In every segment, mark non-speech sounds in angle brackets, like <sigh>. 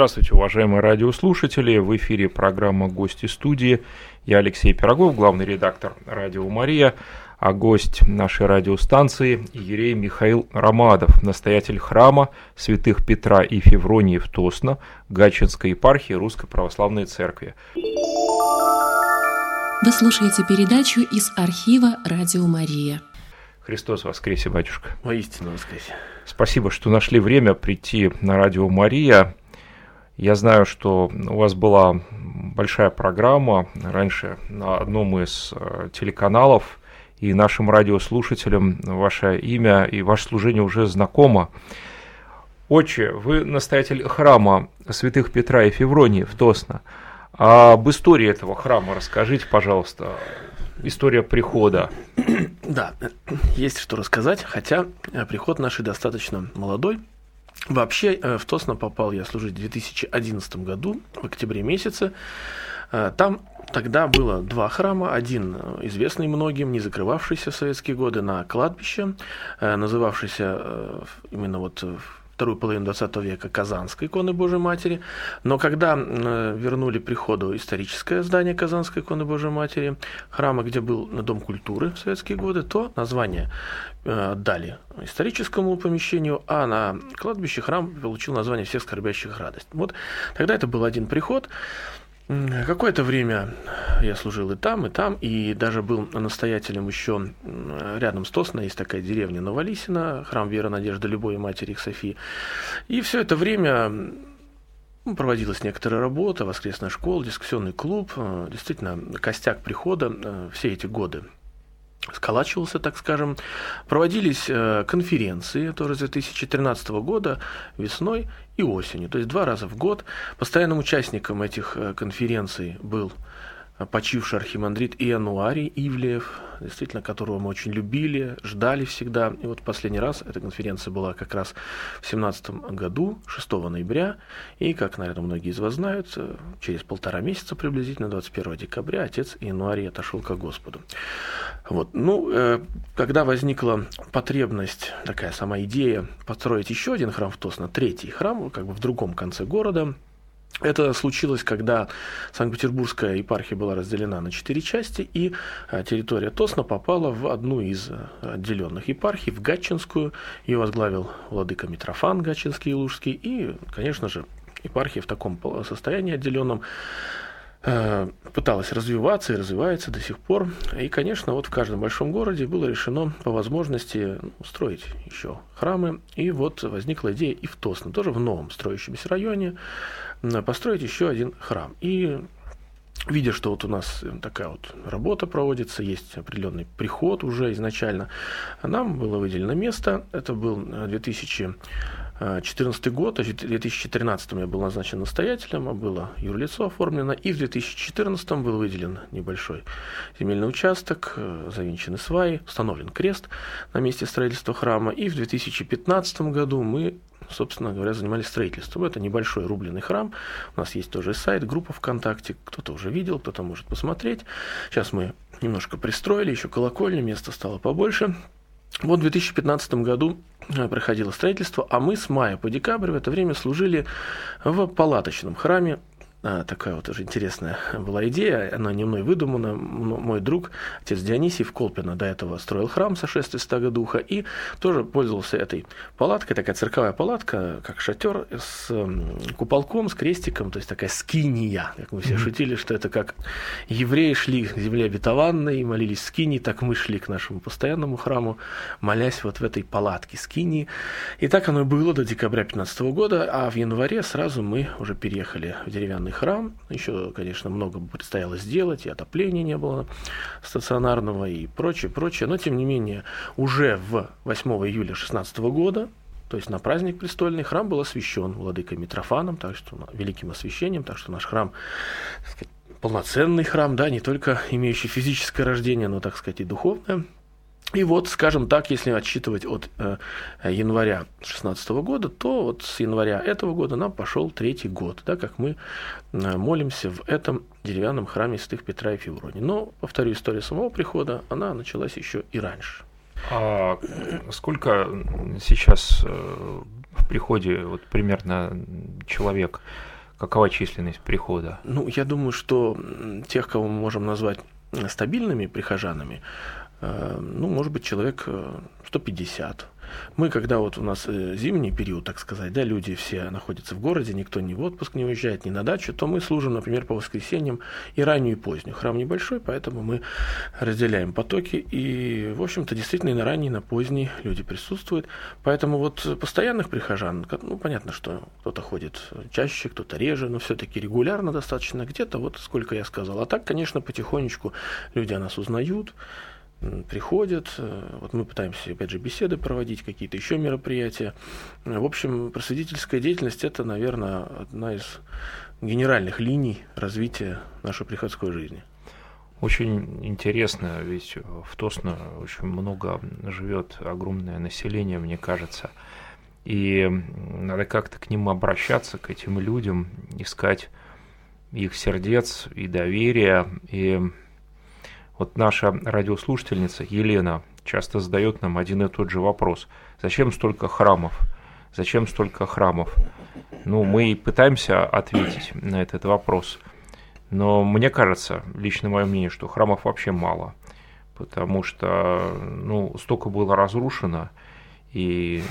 Здравствуйте, уважаемые радиослушатели. В эфире программа «Гости студии». Я Алексей Пирогов, главный редактор «Радио Мария», а гость нашей радиостанции – Ерей Михаил Ромадов, настоятель храма святых Петра и Февронии в Тосно, Гатчинской епархии Русской Православной Церкви. Вы слушаете передачу из архива «Радио Мария». Христос воскресе, батюшка. Воистину воскресе. Спасибо, что нашли время прийти на радио Мария. Я знаю, что у вас была большая программа раньше на одном из э, телеканалов, и нашим радиослушателям ваше имя и ваше служение уже знакомо. Отче, вы настоятель храма святых Петра и Февронии в Тосно. А об истории этого храма расскажите, пожалуйста. История прихода. Да, есть что рассказать, хотя э, приход наш достаточно молодой, Вообще э, в Тосно попал я служить в 2011 году, в октябре месяце. Э, там тогда было два храма. Один э, известный многим, не закрывавшийся в советские годы на кладбище, называвшийся именно вот вторую половину 20 века Казанской иконы Божьей Матери. Но когда вернули приходу историческое здание Казанской иконы Божьей Матери, храма, где был Дом культуры в советские годы, то название Э, отдали историческому помещению, а на кладбище храм получил название «Всех скорбящих радость». Вот тогда это был один приход. Какое-то время я служил и там, и там, и даже был настоятелем еще рядом с Тосно, есть такая деревня Новолисина, храм Веры, Надежды, Любой Матери их Софии. И все это время ну, проводилась некоторая работа, воскресная школа, дискуссионный клуб, э, действительно, костяк прихода э, все эти годы сколачивался, так скажем. Проводились э, конференции тоже с 2013 года весной и осенью, то есть два раза в год. Постоянным участником этих э, конференций был почивший архимандрит Иануарий Ивлеев, действительно, которого мы очень любили, ждали всегда. И вот последний раз эта конференция была как раз в 2017 году, 6 ноября. И, как, наверное, многие из вас знают, через полтора месяца приблизительно, 21 декабря, отец Иануарий отошел к Господу. Вот. Ну, э, когда возникла потребность, такая сама идея, построить еще один храм в Тосно, третий храм, как бы в другом конце города, это случилось, когда Санкт-Петербургская епархия была разделена на четыре части, и а, территория Тосна попала в одну из а, отделенных епархий, в Гатчинскую. Ее возглавил владыка Митрофан Гатчинский и Лужский. И, конечно же, епархия в таком состоянии отделенном Э, пыталась развиваться и развивается до сих пор. И, конечно, вот в каждом большом городе было решено по возможности строить еще храмы. И вот возникла идея и в Тосно, тоже в новом строящемся районе, построить еще один храм. И видя, что вот у нас такая вот работа проводится, есть определенный приход уже изначально, нам было выделено место. Это был 2000 2014 год, то есть в 2013 я был назначен настоятелем, а было юрлицо оформлено, и в 2014 был выделен небольшой земельный участок, э, завинчены сваи, установлен крест на месте строительства храма, и в 2015 году мы собственно говоря, занимались строительством. Это небольшой рубленый храм. У нас есть тоже сайт, группа ВКонтакте. Кто-то уже видел, кто-то может посмотреть. Сейчас мы немножко пристроили, еще колокольня, места стало побольше. Вот в 2015 году проходило строительство, а мы с мая по декабрь в это время служили в палаточном храме такая вот уже интересная была идея, она не мной выдумана. Мой друг, отец Дионисий в Колпино до этого строил храм сошествия Стага Духа и тоже пользовался этой палаткой, такая цирковая палатка, как шатер с куполком, с крестиком, то есть такая скиния, как мы все mm-hmm. шутили, что это как евреи шли к земле обетованной и молились скинии, так мы шли к нашему постоянному храму, молясь вот в этой палатке скинии. И так оно и было до декабря 2015 года, а в январе сразу мы уже переехали в деревянный стационарный храм. Еще, конечно, много предстояло сделать, и отопления не было стационарного, и прочее, прочее. Но, тем не менее, уже в 8 июля 2016 года то есть на праздник престольный храм был освящен владыкой Митрофаном, так что великим освящением, так что наш храм, так сказать, полноценный храм, да, не только имеющий физическое рождение, но, так сказать, и духовное. И вот, скажем так, если отсчитывать от э, января 2016 года, то вот с января этого года нам пошел третий год, да, как мы э, молимся в этом деревянном храме святых Петра и Февронии. Но, повторю, история самого прихода, она началась еще и раньше. А сколько сейчас э, в приходе вот примерно человек? Какова численность прихода? Ну, я думаю, что тех, кого мы можем назвать стабильными прихожанами, ну, может быть, человек 150. Э, мы, когда вот у нас э, зимний период, так сказать, да, люди все находятся в городе, никто ни в отпуск не уезжает, ни на дачу, то мы служим, например, по воскресеньям и раннюю, и позднюю. Храм небольшой, поэтому мы разделяем потоки, и, в общем-то, действительно и на ранний, и на поздний люди присутствуют. Поэтому вот постоянных прихожан, ну, понятно, что кто-то ходит чаще, кто-то реже, но все-таки регулярно достаточно где-то, вот сколько я сказал. А так, конечно, потихонечку люди о нас узнают, приходят. Э, вот мы пытаемся, опять же, беседы проводить, какие-то еще мероприятия. Э, в общем, просветительская деятельность – это, наверное, одна из генеральных линий развития нашей приходской жизни. Очень интересно, ведь в Тосно очень много живет огромное население, мне кажется. И надо как-то к ним обращаться, к этим людям, искать их сердец и доверия. И вот наша радиослушательница Елена часто задает нам один и тот же вопрос. Зачем столько храмов? Зачем столько храмов? Ну, мы пытаемся ответить на этот вопрос. Но мне кажется, лично мое мнение, что храмов вообще мало. Потому что ну, столько было разрушено, и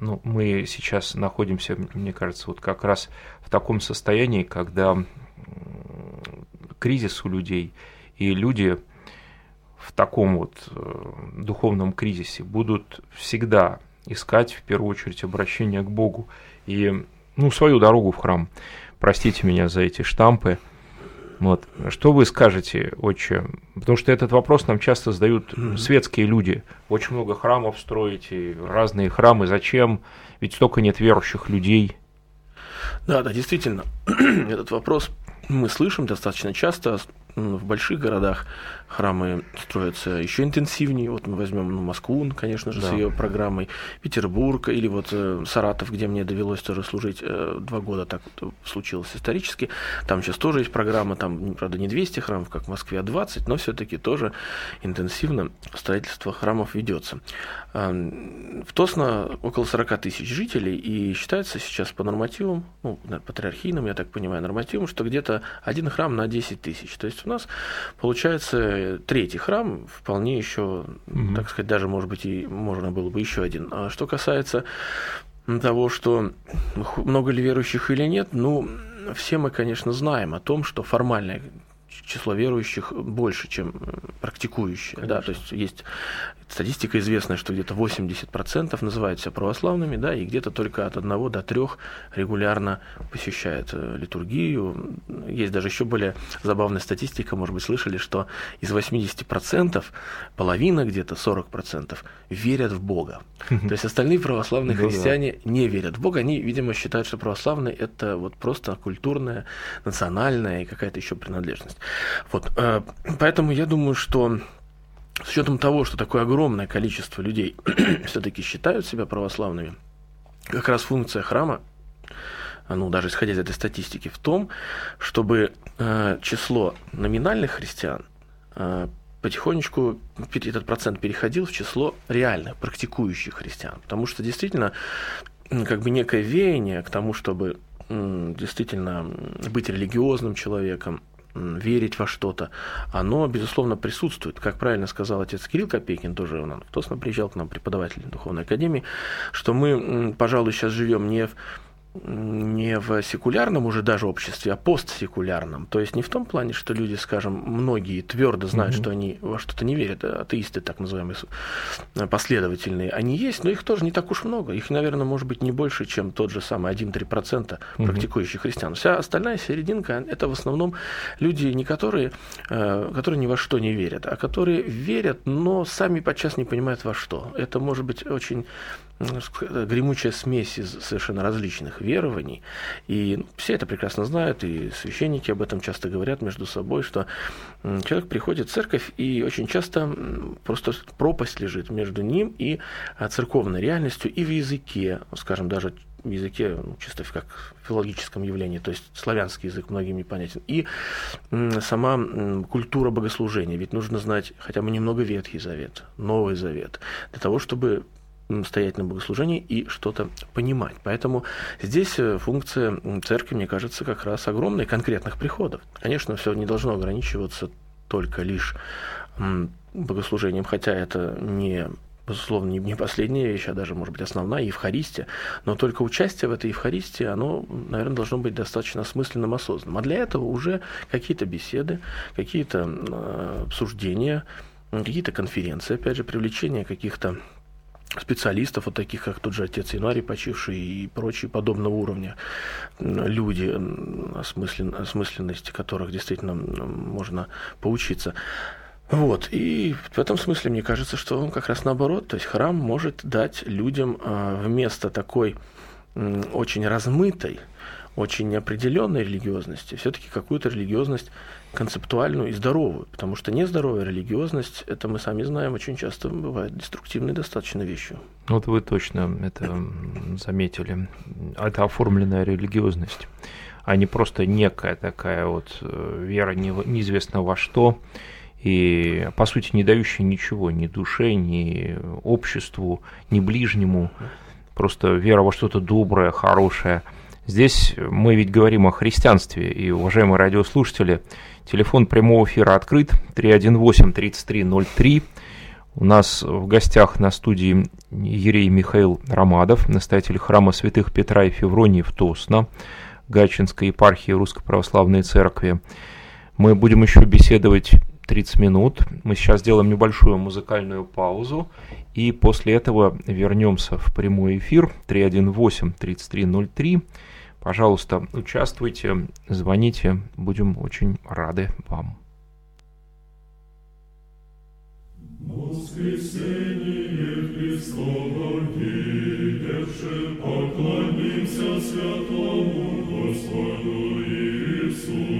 ну, мы сейчас находимся, мне кажется, вот как раз в таком состоянии, когда кризис у людей – и люди в таком вот э, духовном кризисе будут всегда искать в первую очередь обращение к Богу и ну, свою дорогу в храм. Простите меня за эти штампы. Вот. Что вы скажете, отче? Потому что этот вопрос нам часто задают светские люди. Очень много храмов строите, разные храмы. Зачем? Ведь столько нет верующих людей. Да, да, действительно. <clears throat> Этот вопрос мы слышим достаточно часто в больших городах храмы строятся еще интенсивнее. Вот мы возьмем ну, Москву, конечно же, да. с ее программой, Петербург или вот э, Саратов, где мне довелось тоже служить э, два года, так вот случилось исторически. Там сейчас тоже есть программа, там, правда, не 200 храмов, как в Москве, а 20, но все-таки тоже интенсивно строительство храмов ведется. Э, в Тосно около 40 тысяч жителей, и считается сейчас по нормативам, ну, патриархийным, я так понимаю, нормативам, что где-то один храм на 10 тысяч. То есть нас получается третий храм, вполне еще, угу. так сказать, даже, может быть, и можно было бы еще один. А что касается того, что много ли верующих или нет, ну, все мы, конечно, знаем о том, что формальное число верующих больше, чем практикующие. Да, то есть есть статистика известная, что где-то 80% называют себя православными, да, и где-то только от 1 до 3 регулярно посещают э, литургию. Есть даже еще более забавная статистика, может быть, слышали, что из 80% половина, где-то 40% верят в Бога. То есть остальные православные ну христиане не верят в Бога, они, видимо, считают, что православные это вот просто культурная, национальная и какая-то еще принадлежность. Вот, э, поэтому я думаю, что с учетом того, что такое огромное количество людей <clears throat> все-таки считают себя православными, как раз функция храма, ну, даже исходя из этой статистики, в том, чтобы э, число номинальных христиан э, потихонечку этот процент переходил в число реальных, практикующих христиан. Потому что действительно как бы некое веяние к тому, чтобы действительно быть религиозным человеком, верить во что-то, оно, безусловно, присутствует. Как правильно сказал отец Кирилл Копейкин, тоже он Тосно приезжал к нам, преподаватель Духовной Академии, что мы, пожалуй, сейчас живем не в не в секулярном уже даже обществе, а постсекулярном. То есть не в том плане, что люди, скажем, многие твердо знают, mm-hmm. что они во что-то не верят, атеисты так называемые последовательные, они есть, но их тоже не так уж много. Их, наверное, может быть не больше, чем тот же самый 1-3% mm-hmm. практикующих христиан. Вся остальная серединка – это в основном люди, не которые, э, которые ни во что не верят, а которые верят, но сами подчас не понимают во что. Это может быть очень гремучая смесь из совершенно различных верований. И все это прекрасно знают, и священники об этом часто говорят между собой, что человек приходит в церковь, и очень часто просто пропасть лежит между ним и а, церковной реальностью, и в языке, скажем, даже в языке, ну, чисто как в филологическом явлении, то есть славянский язык многим не понятен, и сама культура богослужения. Ведь нужно знать хотя бы немного Ветхий Завет, Новый Завет, для того, чтобы стоять на богослужении и что-то понимать. Поэтому здесь э, функция церкви, мне кажется, как раз огромная конкретных приходов. Конечно, все не должно ограничиваться только лишь богослужением, хотя это не безусловно, не последняя вещь, а даже, может быть, основная, Евхаристия. Но только участие в этой Евхаристии, оно, наверное, должно быть достаточно осмысленным, осознанным. А для этого уже какие-то беседы, какие-то э, обсуждения, какие-то конференции, опять же, привлечение каких-то специалистов, вот таких, как тот же отец Януарий, почивший и прочие подобного уровня люди, осмыслен, осмысленности которых действительно можно поучиться. Вот, и в этом смысле мне кажется, что он как раз наоборот, то есть храм может дать людям а, вместо такой очень размытой, очень неопределенной религиозности, все-таки какую-то религиозность концептуальную и здоровую, потому что нездоровая религиозность, это мы сами знаем, очень часто бывает деструктивной достаточно вещью. Вот вы точно это заметили. Это оформленная религиозность, а не просто некая такая вот э, вера неизвестно во что, и, по сути, не дающая ничего ни душе, ни обществу, ни ближнему, просто вера во что-то доброе, хорошее. Здесь мы ведь говорим о христианстве, и, уважаемые радиослушатели, телефон прямого эфира открыт 318-3303. У нас в гостях на студии Ерей Михаил Ромадов, настоятель храма святых Петра и Февронии в Тосно, Гатчинской епархии Русской Православной Церкви. Мы будем еще беседовать 30 минут. Мы сейчас сделаем небольшую музыкальную паузу. И после этого вернемся в прямой эфир 318-3303. Пожалуйста, участвуйте, звоните, будем очень рады вам. Воскресение Христово видевши, поклонимся святому Господу Иисусу.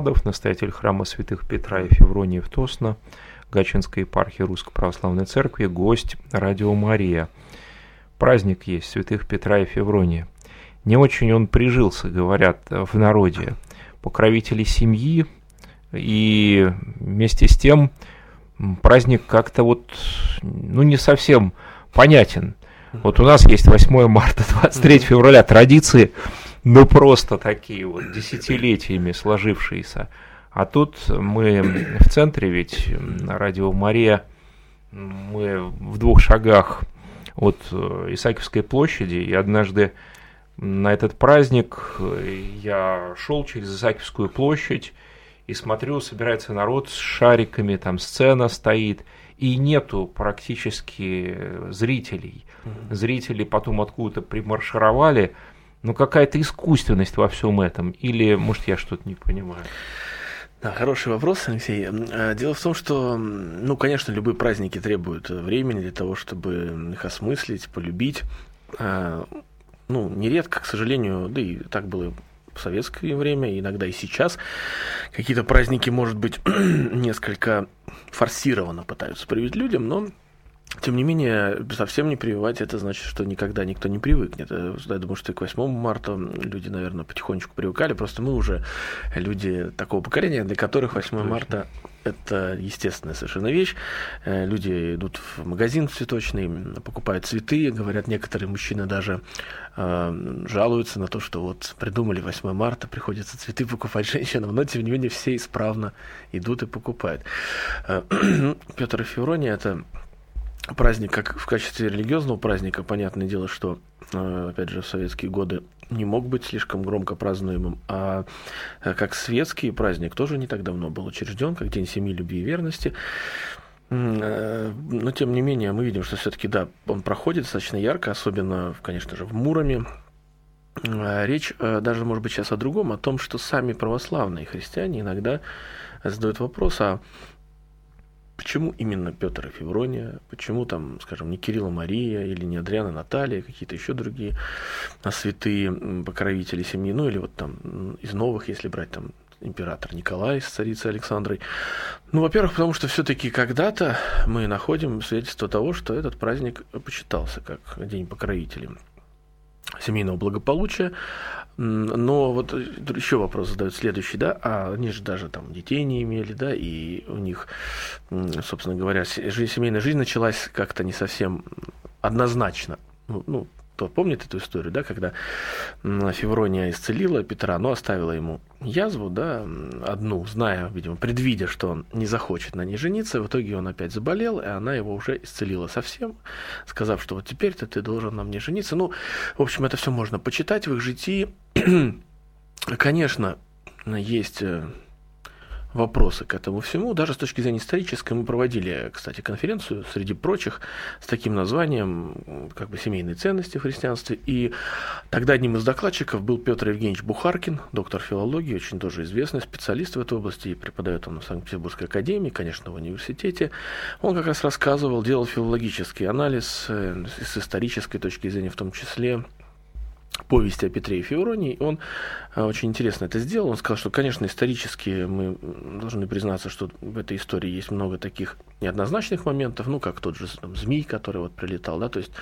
Михаил Ромадов, настоятель храма святых Петра и Февронии в Тосно, Гачинской епархии Русской Православной Церкви, гость Радио Мария. Праздник есть святых Петра и Февронии. Не очень он прижился, говорят в народе. Покровители семьи, и вместе с тем праздник как-то вот, ну, не совсем понятен. Вот у нас есть 8 марта, 23 февраля, традиции ну просто такие вот десятилетиями сложившиеся. А тут мы в центре, ведь радио Мария, мы в двух шагах от э, Исаакиевской площади, и однажды на этот праздник э, я шел через Исаакиевскую площадь и смотрю, собирается народ с шариками, там сцена стоит, и нету практически зрителей. Зрители потом откуда-то примаршировали, ну, какая-то искусственность во всем этом? Или, может, я что-то не понимаю? Да, хороший вопрос, Алексей. Э, дело в том, что, ну, конечно, любые праздники требуют времени для того, чтобы их осмыслить, полюбить. Э, ну, нередко, к сожалению, да и так было в советское время, иногда и сейчас, какие-то праздники, может быть, <clears throat> несколько форсированно пытаются привить людям, но тем не менее, совсем не прививать, это значит, что никогда никто не привыкнет. Э, я думаю, что и к 8 марта люди, наверное, потихонечку привыкали. Просто мы уже люди такого поколения, для которых 8 марта это естественная совершенно вещь. Э, люди идут в магазин цветочный, покупают цветы. Говорят, некоторые мужчины даже э, жалуются на то, что вот придумали 8 марта, приходится цветы покупать женщинам, но тем не менее все исправно идут и покупают. Э, <clears throat> Петр и Феврония это праздник как в качестве религиозного праздника, понятное дело, что, э, опять же, в советские годы не мог быть слишком громко празднуемым, а э, как светский праздник тоже не так давно был учрежден, как День семьи, любви и верности. Э, но, тем не менее, мы видим, что все-таки, да, он проходит достаточно ярко, особенно, конечно же, в Муроме. Речь даже, может быть, сейчас о другом, о том, что сами православные христиане иногда задают вопрос, а Почему именно Петр и Феврония? Почему там, скажем, не Кирилла Мария или не Адриана Наталья, какие-то еще другие святые покровители семьи, ну или вот там из новых, если брать там император Николай с царицей Александрой. Ну, во-первых, потому что все-таки когда-то мы находим свидетельство того, что этот праздник почитался как День покровителей семейного благополучия. Но вот еще вопрос задают следующий, да, а они же даже там детей не имели, да, и у них, собственно говоря, семейная жизнь началась как-то не совсем однозначно. Ну, ну кто помнит эту историю, да, когда Феврония исцелила Петра, но оставила ему язву, да, одну, зная, видимо, предвидя, что он не захочет на ней жениться, в итоге он опять заболел, и она его уже исцелила совсем, сказав, что вот теперь-то ты должен на мне жениться. Ну, в общем, это все можно почитать в их житии. <clears throat> Конечно, есть э, вопросы к этому всему. Даже с точки зрения исторической мы проводили, кстати, конференцию среди прочих с таким названием как бы семейные ценности в христианстве. И тогда одним из докладчиков был Петр Евгеньевич Бухаркин, доктор филологии, очень тоже известный специалист в этой области, и преподает он в Санкт-Петербургской академии, конечно, в университете. Он как раз рассказывал, делал филологический анализ э, с исторической точки зрения в том числе повести о Петре и Февронии. Он э, очень интересно это сделал. Он сказал, что, конечно, исторически мы должны признаться, что в этой истории есть много таких неоднозначных моментов, ну, как тот же там, змей, который вот прилетал, да, то есть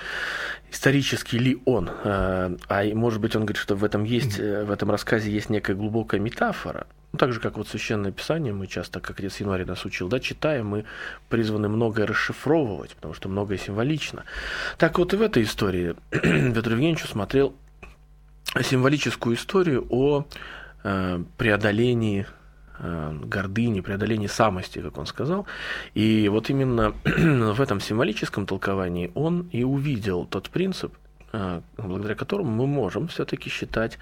исторически ли он, э, а может быть он говорит, что в этом есть, э, в этом рассказе есть некая глубокая метафора, ну, так же, как вот Священное Писание, мы часто, как отец Январь нас учил, да, читаем, мы призваны многое расшифровывать, потому что многое символично. Так вот и в этой истории <clears throat> Петр Евгеньевич смотрел символическую историю о э, преодолении э, гордыни, преодолении самости, как он сказал. И вот именно <clears throat> в этом символическом толковании он и увидел тот принцип, э, благодаря которому мы можем все-таки считать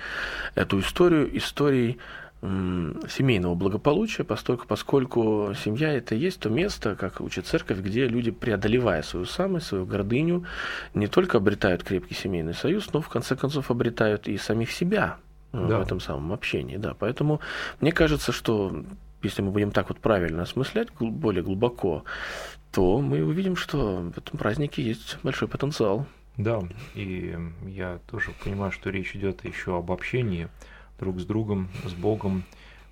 эту историю историей семейного благополучия, поскольку, поскольку семья это и есть то место, как учит церковь, где люди, преодолевая свою самость, свою гордыню, не только обретают крепкий семейный союз, но в конце концов обретают и самих себя э, да. в этом самом общении. Да. Поэтому мне кажется, что если мы будем так вот правильно осмыслять более глубоко, то мы увидим, что в этом празднике есть большой потенциал. Да, и я тоже понимаю, что речь идет еще об общении, друг с другом, с Богом,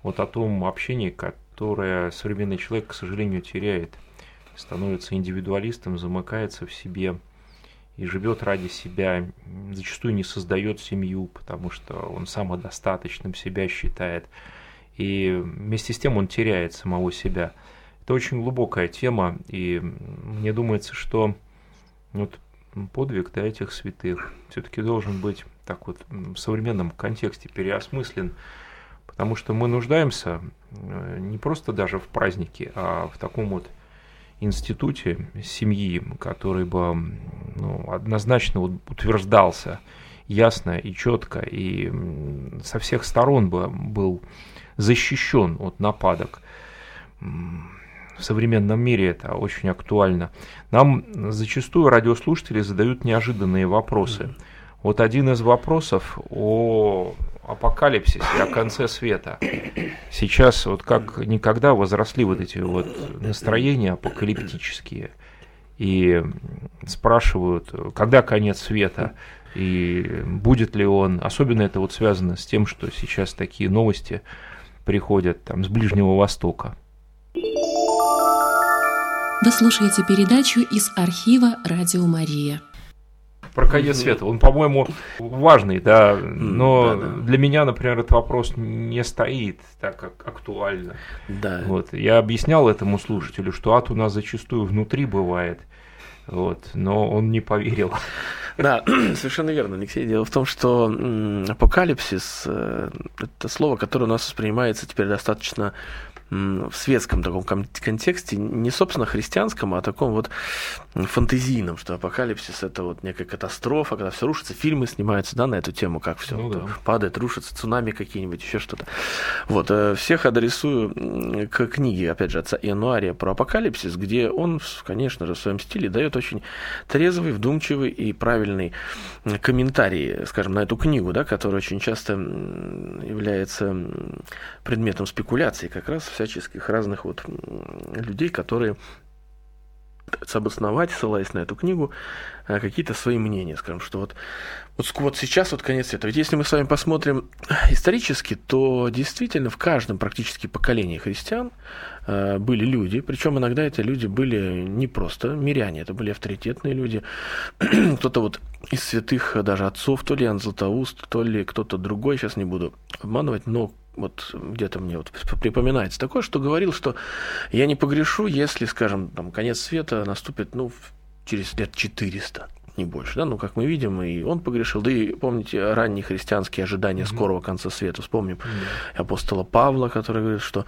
вот о том общении, которое современный человек, к сожалению, теряет, становится индивидуалистом, замыкается в себе и живет ради себя, зачастую не создает семью, потому что он самодостаточным себя считает, и вместе с тем он теряет самого себя. Это очень глубокая тема, и мне думается, что вот подвиг да, этих святых все-таки должен быть так вот в современном контексте переосмыслен, потому что мы нуждаемся э, не просто даже в празднике, а в таком вот институте семьи, который бы ну, однозначно утверждался ясно и четко, и со всех сторон бы был защищен от нападок. В современном мире это очень актуально. Нам зачастую радиослушатели задают неожиданные вопросы. Mm-hmm вот один из вопросов о апокалипсисе, о конце света. Сейчас вот как никогда возросли вот эти вот настроения апокалиптические. И спрашивают, когда конец света, и будет ли он. Особенно это вот связано с тем, что сейчас такие новости приходят там с Ближнего Востока. Вы слушаете передачу из архива «Радио Мария». Про конец света. Он, по-моему, важный, да, но да, да. для меня, например, этот вопрос не стоит так как актуально. Да. Вот. Я объяснял этому слушателю, что ад у нас зачастую внутри бывает, вот, но он не поверил. Да, <clears throat> совершенно верно, Алексей. Дело в том, что апокалипсис э, – это слово, которое у нас воспринимается теперь достаточно в светском таком контексте, не собственно христианском, а таком вот фантазийном, что апокалипсис это вот некая катастрофа, когда все рушится, фильмы снимаются, да, на эту тему, как все ну, да. падает, рушится, цунами какие-нибудь, еще что-то. Вот, э, всех адресую к книге, опять же, отца Иануария про апокалипсис, где он, конечно же, в своем стиле дает очень трезвый, вдумчивый и правильный комментарий, скажем, на эту книгу, да, которая очень часто является предметом спекуляции как раз всяческих разных вот людей, которые пытаются обосновать, ссылаясь на эту книгу, э, какие-то свои мнения, скажем, что вот, вот, вот сейчас вот конец света. Ведь если мы с вами посмотрим исторически, то действительно в каждом практически поколении христиан э, были люди, причем иногда эти люди были не просто миряне, это были авторитетные люди, <clears throat> кто-то вот из святых даже отцов, то ли Златоуст, то ли кто-то другой, сейчас не буду обманывать, но вот где-то мне вот припоминается такое, что говорил, что я не погрешу, если, скажем, там, конец света наступит, ну, через лет 400 не больше, да, ну, как мы видим, и он погрешил, да и помните ранние христианские ожидания mm-hmm. скорого конца света, вспомним mm-hmm. апостола Павла, который говорит, что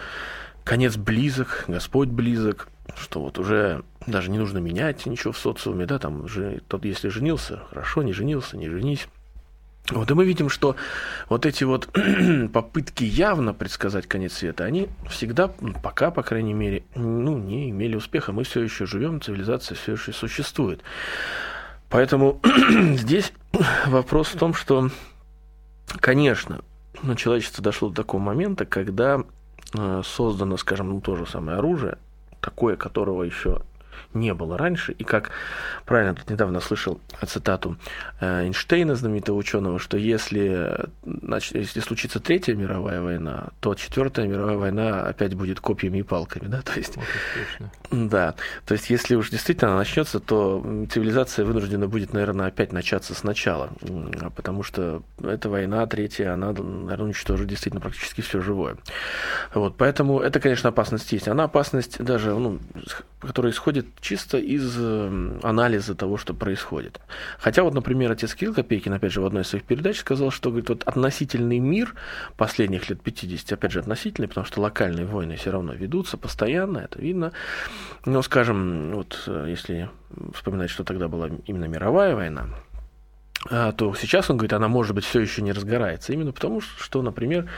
конец близок, Господь близок, что вот уже даже не нужно менять ничего в социуме, да, там, же, тот, если женился, хорошо, не женился, не женись, вот и мы видим, что вот эти вот <clears throat> попытки явно предсказать конец света, они всегда, пока, по крайней мере, ну, не имели успеха. Мы все еще живем, цивилизация все еще существует. Поэтому <clears throat> здесь <clears throat> вопрос в том, что, конечно, ну, человечество дошло до такого момента, когда э, создано, скажем, ну, то же самое оружие, такое, которого еще не было раньше. И как правильно тут недавно слышал цитату э, Эйнштейна, знаменитого ученого, что если, значит, если случится Третья мировая война, то Четвертая мировая война опять будет копьями и палками. Да? То есть, вот да, то есть если уж действительно она начнется, то цивилизация вынуждена будет, наверное, опять начаться сначала, потому что эта война третья, она, наверное, уничтожит действительно практически все живое. Вот, поэтому это, конечно, опасность есть. Она опасность даже, ну, которая исходит чисто из э, анализа того, что происходит. Хотя вот, например, отец Кирилл Копейкин, опять же, в одной из своих передач сказал, что говорит, вот относительный мир последних лет 50, опять же, относительный, потому что локальные войны все равно ведутся постоянно, это видно. Но, скажем, вот э, если вспоминать, что тогда была именно мировая война, то сейчас он говорит, она может быть все еще не разгорается. Именно потому, что, например,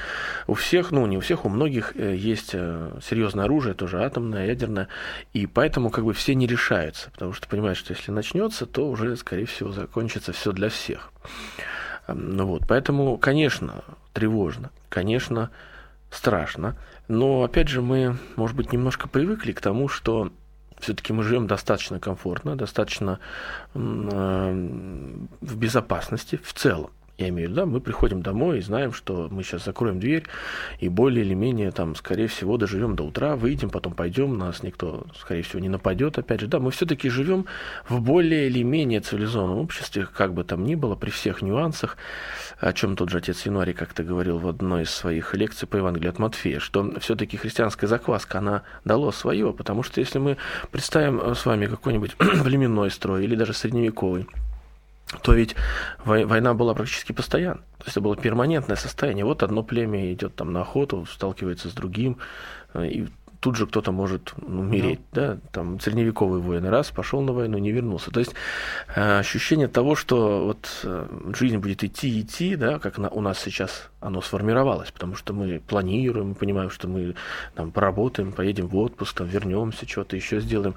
у всех, ну не у всех, у многих э, есть э, серьезное оружие, тоже атомное, ядерное, и поэтому как бы все не решаются, потому что понимают, что если начнется, то уже, скорее всего, закончится все для всех. Ну вот, поэтому, конечно, тревожно, конечно, страшно, но опять же мы, может быть, немножко привыкли к тому, что все-таки мы живем достаточно комфортно, достаточно э, в безопасности в целом. Я имею в виду, да, мы приходим домой и знаем, что мы сейчас закроем дверь и более или менее, там, скорее всего, доживем до утра, выйдем, потом пойдем, нас никто, скорее всего, не нападет. Опять же, да, мы все-таки живем в более или менее цивилизованном обществе, как бы там ни было, при всех нюансах, о чем тот же отец Януарий как-то говорил в одной из своих лекций по Евангелию от Матфея, что все-таки христианская закваска, она дала свое, потому что если мы представим с вами какой-нибудь <clears throat> племенной строй или даже средневековый, то ведь война была практически постоянно. То есть это было перманентное состояние. Вот одно племя идет там на охоту, сталкивается с другим, э, и тут же кто-то может умереть, да. да, там средневековый воин раз пошел на войну, не вернулся. То есть э, ощущение того, что вот э, жизнь будет идти, идти, да, как на, у нас сейчас оно сформировалось, потому что мы планируем, мы понимаем, что мы там поработаем, поедем в отпуск, там вернемся, что-то еще сделаем,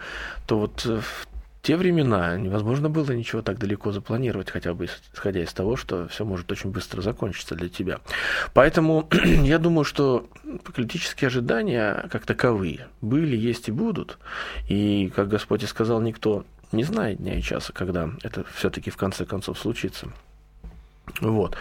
то вот в те времена невозможно было ничего так далеко запланировать, хотя бы исходя из того, что все может очень быстро закончиться для тебя. Поэтому <clears throat> я думаю, что апокалиптические ожидания как таковые были, есть и будут. И, как Господь и сказал, никто не знает дня и часа, когда это все-таки в конце концов случится. Вот.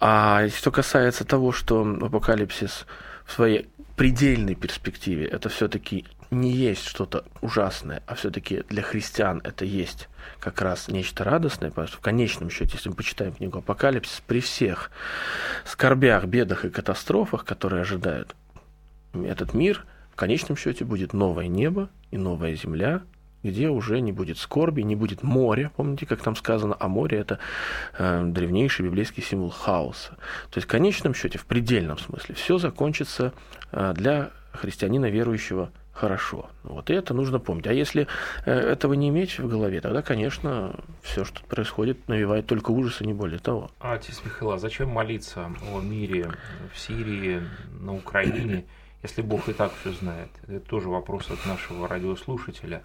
А что касается того, что апокалипсис в своей предельной перспективе это все-таки не есть что-то ужасное, а все-таки для христиан это есть как раз нечто радостное, потому что в конечном счете, если мы почитаем книгу Апокалипсис, при всех скорбях, бедах и катастрофах, которые ожидают этот мир, в конечном счете будет новое небо и новая земля, где уже не будет скорби, не будет моря. Помните, как там сказано, а море это э, древнейший библейский символ хаоса. То есть в конечном счете, в предельном смысле, все закончится э, для христианина верующего хорошо. Вот и это нужно помнить. А если э, этого не иметь в голове, тогда, конечно, все, что происходит, навевает только ужас и не более того. А, отец Михаил, а зачем молиться о мире в Сирии, на Украине, если Бог и так все знает? Это тоже вопрос от нашего радиослушателя.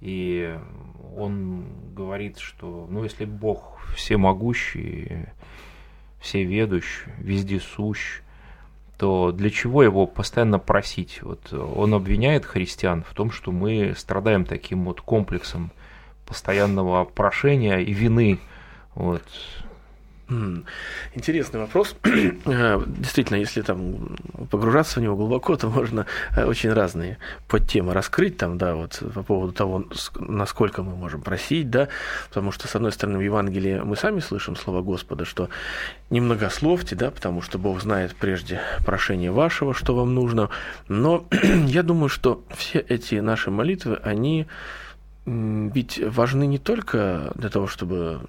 И он говорит, что ну, если Бог всемогущий, всеведущ, вездесущ, то для чего его постоянно просить? Вот он обвиняет христиан в том, что мы страдаем таким вот комплексом постоянного прошения и вины. Вот. Интересный вопрос. <clears throat> Э, действительно, если там погружаться в него глубоко, то можно э, очень разные подтемы раскрыть там, да, вот по поводу того, насколько мы можем просить, да, потому что, с одной стороны, в Евангелии мы сами слышим слово Господа, что немногословьте, да, потому что Бог знает прежде прошение вашего, что вам нужно, но <clears throat> я думаю, что все эти наши молитвы, они ведь важны не только для того, чтобы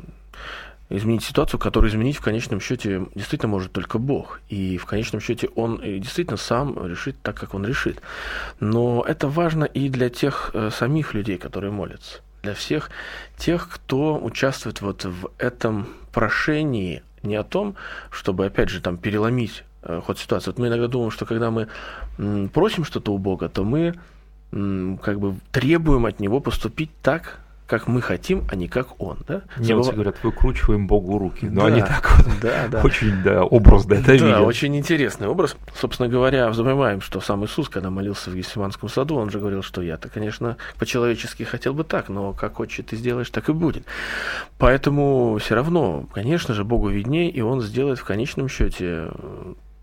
изменить ситуацию, которую изменить в конечном счете действительно может только Бог. И в конечном счете Он действительно сам решит так, как Он решит. Но это важно и для тех э, самих людей, которые молятся. Для всех тех, кто участвует вот в этом прошении не о том, чтобы, опять же, там переломить э, ход ситуации. Вот мы иногда думаем, что когда мы просим что-то у Бога, то мы как бы требуем от Него поступить так, как мы хотим, а не как он. Да? Немцы Забыв... говорят, выкручиваем Богу руки. Но да, они так вот да, да. очень да, образ да, это да, видят. очень интересный образ. Собственно говоря, забываем, что сам Иисус, когда молился в Гефсиманском саду, он же говорил, что я-то, конечно, по-человечески хотел бы так, но как отче ты сделаешь, так и будет. Поэтому все равно, конечно же, Богу виднее, и он сделает в конечном счете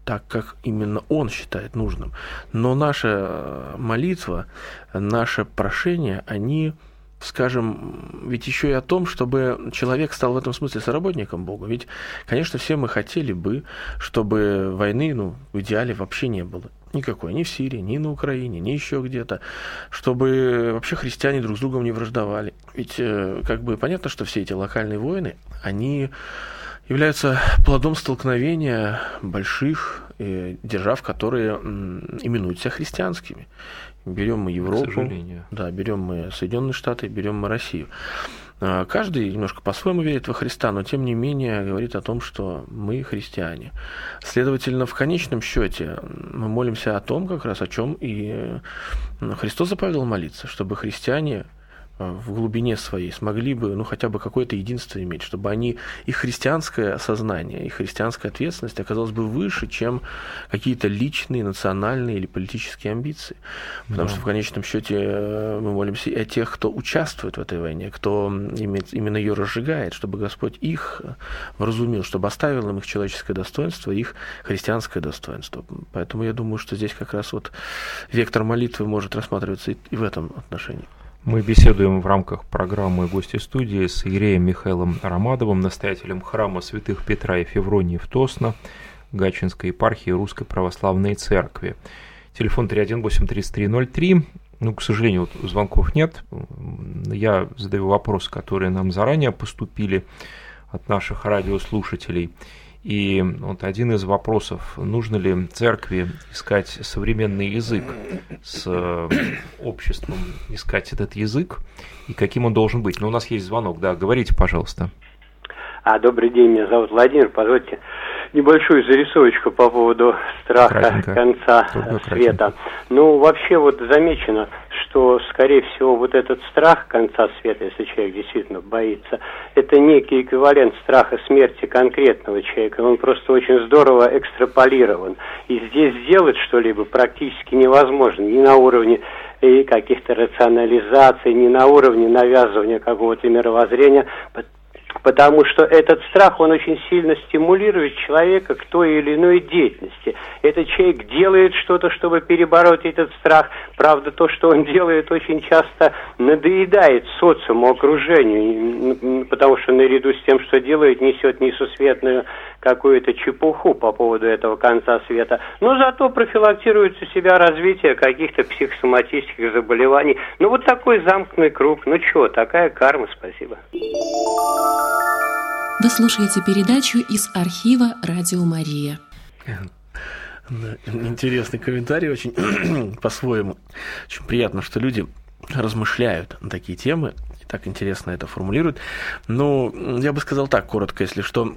так, как именно он считает нужным. Но наша молитва, наше прошение, они скажем, ведь еще и о том, чтобы человек стал в этом смысле соработником Бога. Ведь, конечно, все мы хотели бы, чтобы войны, ну, в идеале вообще не было. Никакой, ни в Сирии, ни на Украине, ни еще где-то, чтобы вообще христиане друг с другом не враждовали. Ведь э, как бы понятно, что все эти локальные войны, они являются плодом столкновения больших э, держав, которые именуют себя христианскими. Берем мы Европу, да, берем мы Соединенные Штаты, берем мы Россию. А, каждый немножко по-своему верит во Христа, но тем не менее говорит о том, что мы христиане. Следовательно, в конечном счете мы молимся о том, как раз о чем и Христос заповедал молиться, чтобы христиане в глубине своей смогли бы, ну, хотя бы какое-то единство иметь, чтобы они, их христианское сознание, их христианская ответственность оказалась бы выше, чем какие-то личные, национальные или политические амбиции. Потому да. что в конечном счете э, мы молимся и о тех, кто участвует в этой войне, кто имеет, именно ее разжигает, чтобы Господь их вразумил, чтобы оставил им их человеческое достоинство, их христианское достоинство. Поэтому я думаю, что здесь как раз вот вектор молитвы может рассматриваться и в этом отношении. Мы беседуем в рамках программы «Гости студии» с Иереем Михаилом Ромадовым, настоятелем храма святых Петра и Февронии в Тосно, Гатчинской епархии Русской Православной Церкви. Телефон 318-3303. Ну, к сожалению, вот звонков нет. Я задаю вопросы, которые нам заранее поступили от наших радиослушателей. И вот один из вопросов, нужно ли церкви искать современный язык с э, обществом, искать этот язык, и каким он должен быть. Но у нас есть звонок, да, говорите, пожалуйста. А, добрый день, меня зовут Владимир, позвольте небольшую зарисовочку по поводу страха Кратенько. конца Только света. Кратенько. Ну, вообще вот замечено, что, скорее всего, вот этот страх конца света, если человек действительно боится, это некий эквивалент страха смерти конкретного человека. Он просто очень здорово экстраполирован. И здесь сделать что-либо практически невозможно. Ни на уровне и каких-то рационализаций, ни на уровне навязывания какого-то мировоззрения, потому что этот страх, он очень сильно стимулирует человека к той или иной деятельности. Этот человек делает что-то, чтобы перебороть этот страх. Правда, то, что он <laughs> делает, очень часто надоедает социуму, окружению, потому что наряду с тем, что делает, несет несусветную какую-то чепуху по поводу этого конца света. Но зато профилактируется себя развитие каких-то психосоматических заболеваний. Ну, вот такой замкнутый круг. Ну, что, такая карма, спасибо. Вы слушаете передачу из архива «Радио Мария». Интересный комментарий, очень <clears throat> по-своему. Очень приятно, что люди размышляют на такие темы, и так интересно это формулируют. Но я бы сказал так, коротко, если что,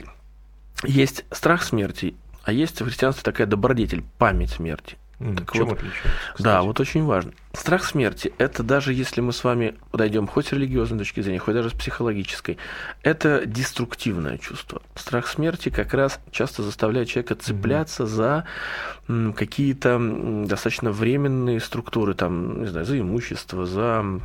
есть страх смерти, а есть в христианстве такая добродетель, память смерти. Так Чем вот? Кстати? Да, вот очень важно. Страх смерти – это даже если мы с вами подойдем хоть с религиозной точки зрения, хоть даже с психологической, это деструктивное чувство. Страх смерти как раз часто заставляет человека цепляться mm-hmm. за какие-то достаточно временные структуры, там, не знаю, за имущество, за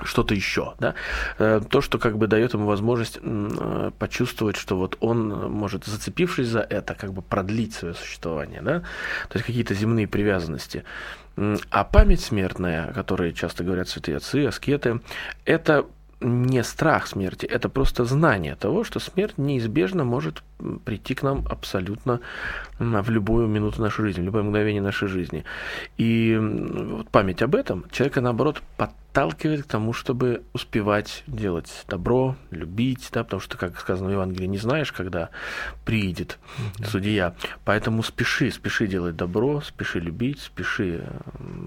что-то еще, да, э, то, что как бы дает ему возможность э, почувствовать, что вот он может, зацепившись за это, как бы продлить свое существование, да, то есть какие-то земные привязанности. А память смертная, о которой часто говорят святые отцы, аскеты, это не страх смерти, это просто знание того, что смерть неизбежно может прийти к нам абсолютно в любую минуту нашей жизни, в любое мгновение нашей жизни. И вот память об этом человека, наоборот, подталкивает к тому, чтобы успевать делать добро, любить, да, потому что, как сказано в Евангелии, не знаешь, когда приедет mm-hmm. судья. Поэтому спеши, спеши делать добро, спеши любить, спеши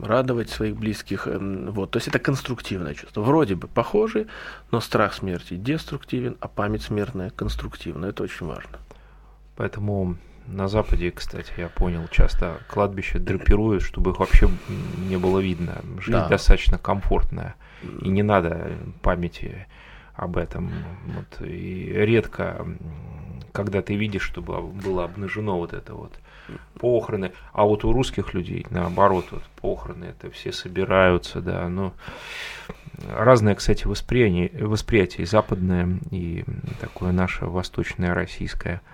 радовать своих близких. Вот. То есть это конструктивное чувство. Вроде бы похожи, но страх смерти деструктивен, а память смертная конструктивна. Это очень важно. Поэтому на Западе, кстати, я понял, часто кладбища драпируют, чтобы их вообще не было видно. Жизнь да. достаточно комфортная, и не надо памяти об этом. Вот, и редко, когда ты видишь, чтобы было обнажено вот это вот похороны, а вот у русских людей наоборот, вот похороны, это все собираются, да, но разное, кстати, восприятие, восприятие и западное, и такое наше восточное российское –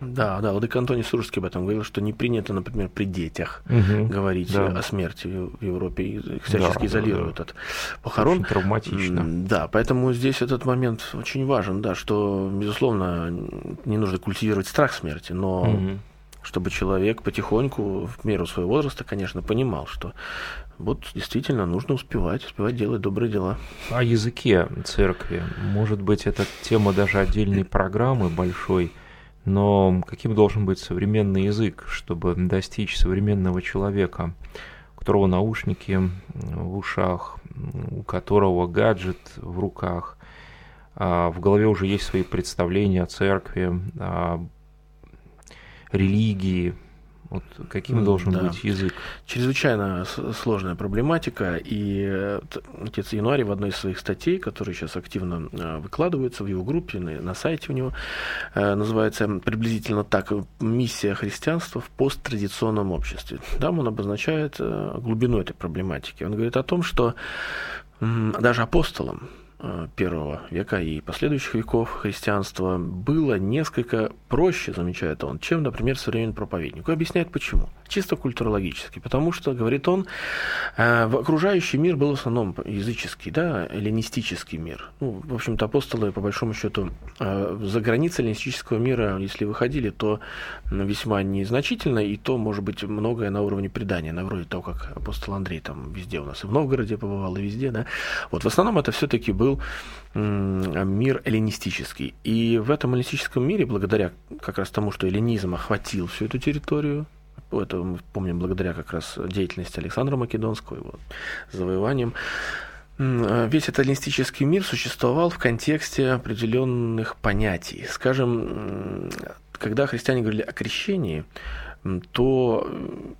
да, да, Владыка Антоний Суржский об этом говорил, что не принято, например, при детях угу, говорить да. о смерти в Европе, их всячески да, изолируют да, да. от похорон. Очень травматично. Да, поэтому здесь этот момент очень важен, да, что, безусловно, не нужно культивировать страх смерти, но угу. чтобы человек потихоньку, в меру своего возраста, конечно, понимал, что вот действительно нужно успевать, успевать делать добрые дела. О языке церкви. Может быть, это тема даже отдельной программы большой – но каким должен быть современный язык, чтобы достичь современного человека, у которого наушники в ушах, у которого гаджет в руках, а в голове уже есть свои представления о церкви, о религии, вот каким должен да. быть язык? Чрезвычайно сложная проблематика. И э, отец Януарий в одной из своих статей, которые сейчас активно э, выкладываются в его группе, на сайте у него, э, называется приблизительно так «Миссия христианства в посттрадиционном обществе». Там он обозначает глубину этой проблематики. Он говорит о том, что даже апостолам, первого века и последующих веков христианства было несколько проще, замечает он, чем, например, современный проповедник. И объясняет почему. Чисто культурологически. Потому что, говорит он, э, в окружающий мир был в основном языческий, да, эллинистический мир. Ну, в общем-то, апостолы, по большому счету, э, за границы эллинистического мира, если выходили, то весьма незначительно, и то, может быть, многое на уровне предания, на вроде того, как апостол Андрей там везде у нас и в Новгороде побывал, и везде, да. Вот в основном это все-таки был был мир эллинистический. И в этом эллинистическом мире, благодаря как раз тому, что эллинизм охватил всю эту территорию, это мы помним благодаря как раз деятельности Александра Македонского, его завоеванием, весь этот эллинистический мир существовал в контексте определенных понятий. Скажем, когда христиане говорили о крещении, то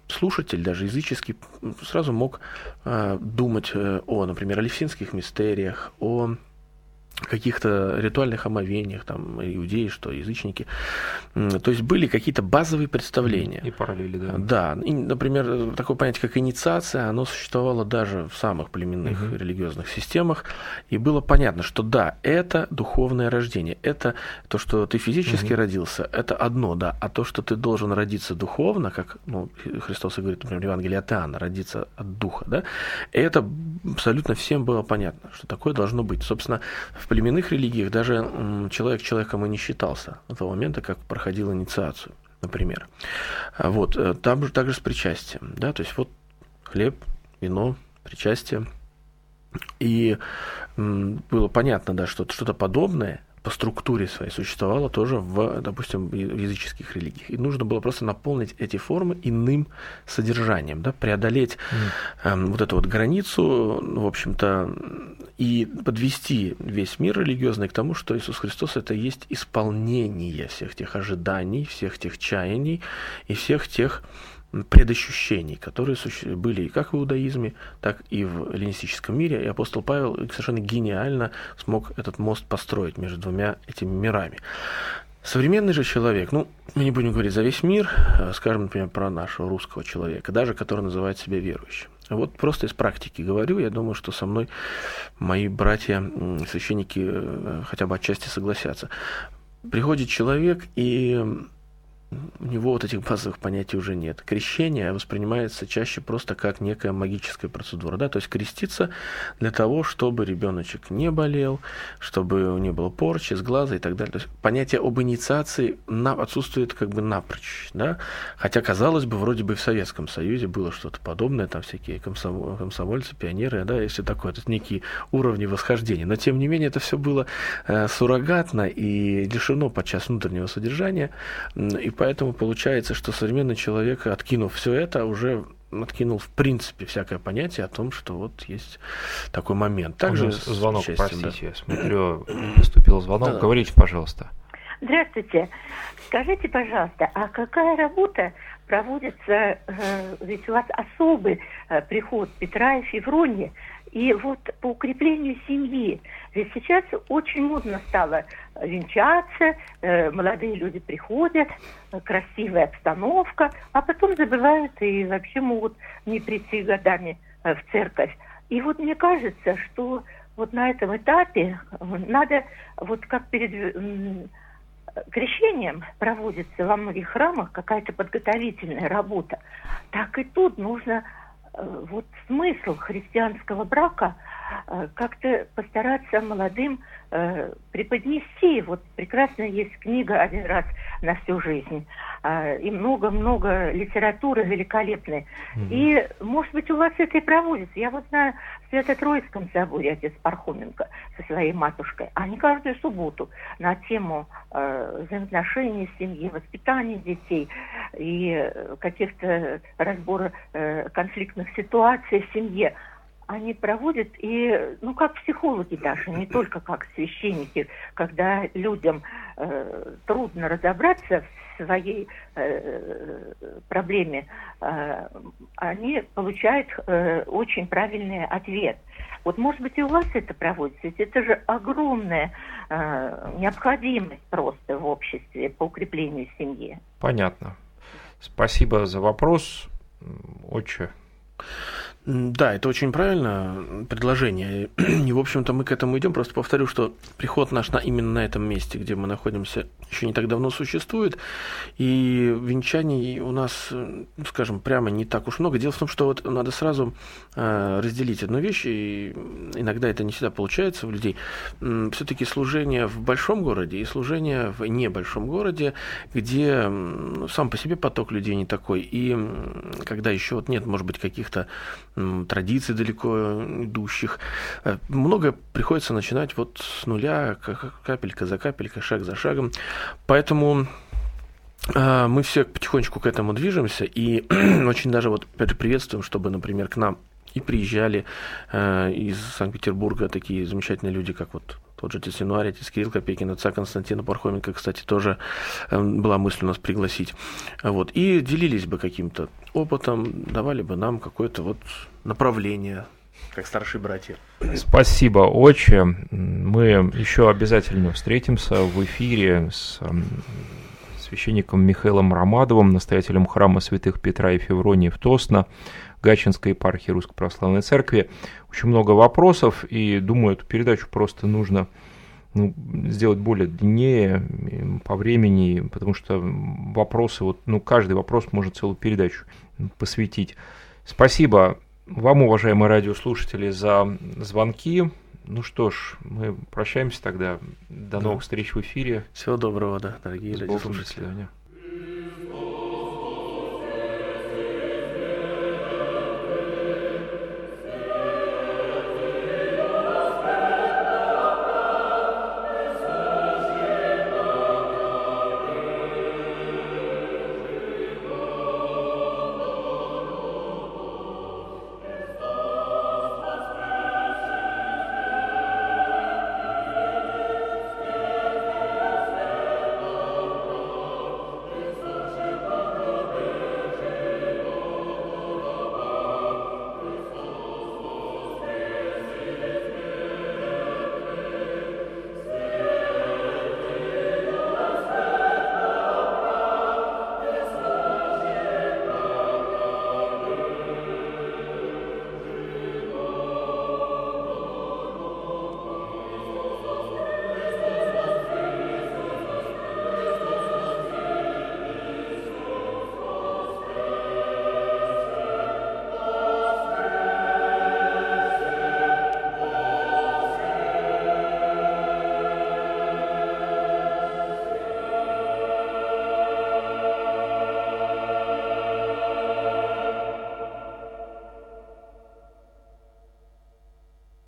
слушатель, даже языческий, сразу мог а, думать э, о, например, о левсинских мистериях, о каких-то ритуальных омовениях, там, иудеи, что язычники. То есть были какие-то базовые представления. И параллели, да. Да. И, например, такое понятие, как инициация, оно существовало даже в самых племенных угу. религиозных системах. И было понятно, что да, это духовное рождение. Это то, что ты физически угу. родился, это одно, да. А то, что ты должен родиться духовно, как ну, Христос и говорит, например, в Евангелии от Иоанна, родиться от духа, да, это абсолютно всем было понятно, что такое должно быть. Собственно, в племенных религиях даже человек человеком и не считался до того момента, как проходил инициацию, например. А вот, э, там же также с причастием, да, то есть вот хлеб, вино, причастие. И было понятно, да, что что-то подобное по структуре своей существовало тоже в, допустим, в языческих религиях. И нужно было просто наполнить эти формы иным содержанием, да, преодолеть mm. э, вот эту вот границу, в общем-то, и подвести весь мир религиозный к тому, что Иисус Христос это есть исполнение всех тех ожиданий, всех тех чаяний и всех тех предощущений, которые были как в иудаизме, так и в эллинистическом мире. И апостол Павел совершенно гениально смог этот мост построить между двумя этими мирами. Современный же человек, ну, мы не будем говорить за весь мир, а скажем, например, про нашего русского человека, даже который называет себя верующим. Вот просто из практики говорю, я думаю, что со мной мои братья, священники, э, хотя бы отчасти согласятся. Приходит человек и у него вот этих базовых понятий уже нет. Крещение воспринимается чаще просто как некая магическая процедура. Да? То есть креститься для того, чтобы ребеночек не болел, чтобы не было порчи с глаза и так далее. То есть понятие об инициации отсутствует как бы напрочь. Да? Хотя, казалось бы, вроде бы в Советском Союзе было что-то подобное, там всякие комсомольцы, пионеры, да, если такое, это некие уровни восхождения. Но, тем не менее, это все было э, суррогатно и лишено подчас внутреннего содержания. И поэтому получается, что современный человек, откинув все это, уже откинул в принципе всякое понятие о том, что вот есть такой момент. Также звонок, простите, да. смотрю, поступил звонок. Да. Говорите, пожалуйста. Здравствуйте. Скажите, пожалуйста, а какая работа проводится, э, ведь у вас особый э, приход Петра и Февронии, и вот по укреплению семьи. Ведь сейчас очень модно стало венчаться, э, молодые люди приходят, красивая обстановка, а потом забывают и вообще могут не прийти годами э, в церковь. И вот мне кажется, что вот на этом этапе надо, вот как перед крещением проводится во многих храмах какая-то подготовительная работа, так и тут нужно Э, вот смысл христианского брака э, как-то постараться молодым э, преподнести. Вот прекрасно есть книга «Один раз на всю жизнь». Э, и много-много литературы великолепной. Mm-hmm. И, может быть, у вас это и проводится. Я вот знаю, в Свято-Троицком соборе отец Пархоменко со своей матушкой, они каждую субботу на тему э, взаимоотношений семьи, воспитания детей и каких-то разбора э, конфликтных ситуаций в семье – они проводят и, ну, как психологи даже, не <laughs> только как священники, когда людям э, трудно разобраться в своей э, проблеме, э, они получают э, очень правильный ответ. Вот, может быть, и у вас это проводится, ведь это же огромная э, необходимость просто в обществе по укреплению семьи. Понятно. Спасибо за вопрос. Очень да, это очень правильно предложение. <clears throat> И, в общем-то, мы к этому идем. Просто повторю, что приход наш на, именно на этом месте, где мы находимся, еще не так давно существует. И венчаний у нас, ну, скажем, прямо не так уж много. Дело в том, что вот надо сразу э, разделить одну вещь, и иногда это не всегда получается у людей. Все-таки служение в большом городе и служение в небольшом городе, где сам по себе поток людей не такой. И когда еще вот нет, может быть, каких-то традиций далеко идущих. Э, многое приходится начинать вот с нуля, капелька за капелькой, шаг за шагом. Поэтому э, мы все потихонечку к этому движемся и <clears throat> очень даже вот приветствуем, чтобы, например, к нам и приезжали э, из Санкт-Петербурга такие замечательные люди, как вот тот же отец Януарь, отец Кирилл Копейкин, отца Константина Пархоменко, кстати, тоже э, была мысль у нас пригласить. Вот. И делились бы каким-то опытом, давали бы нам какое-то вот направление как старшие братья. Спасибо, отче. Мы еще обязательно встретимся в эфире с священником Михаилом Ромадовым, настоятелем храма святых Петра и Февронии в Тосно, Гачинской епархии Русской Православной Церкви. Очень много вопросов, и думаю, эту передачу просто нужно ну, сделать более длиннее по времени, потому что вопросы, вот, ну, каждый вопрос может целую передачу посвятить. Спасибо вам, уважаемые радиослушатели, за звонки. Ну что ж, мы прощаемся тогда. До да. новых встреч в эфире. Всего доброго, да, дорогие радиослушатели. До свидания.